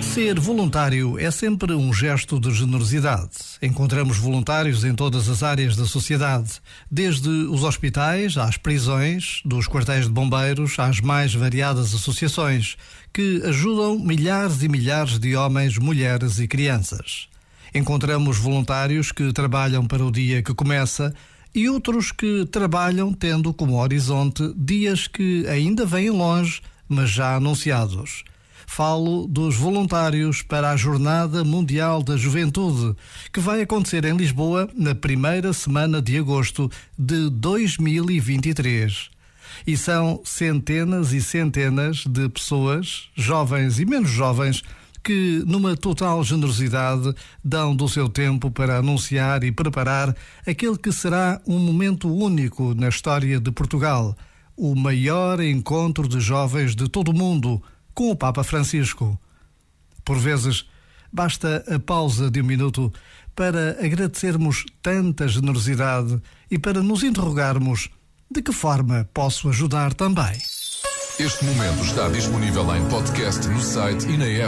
Ser voluntário é sempre um gesto de generosidade. Encontramos voluntários em todas as áreas da sociedade, desde os hospitais às prisões, dos quartéis de bombeiros às mais variadas associações, que ajudam milhares e milhares de homens, mulheres e crianças. Encontramos voluntários que trabalham para o dia que começa e outros que trabalham tendo como horizonte dias que ainda vêm longe, mas já anunciados falo dos voluntários para a Jornada Mundial da Juventude, que vai acontecer em Lisboa na primeira semana de agosto de 2023. E são centenas e centenas de pessoas, jovens e menos jovens, que, numa total generosidade, dão do seu tempo para anunciar e preparar aquele que será um momento único na história de Portugal o maior encontro de jovens de todo o mundo com o Papa Francisco. Por vezes, basta a pausa de um minuto para agradecermos tanta generosidade e para nos interrogarmos de que forma posso ajudar também. Este momento está disponível em podcast no site e na app.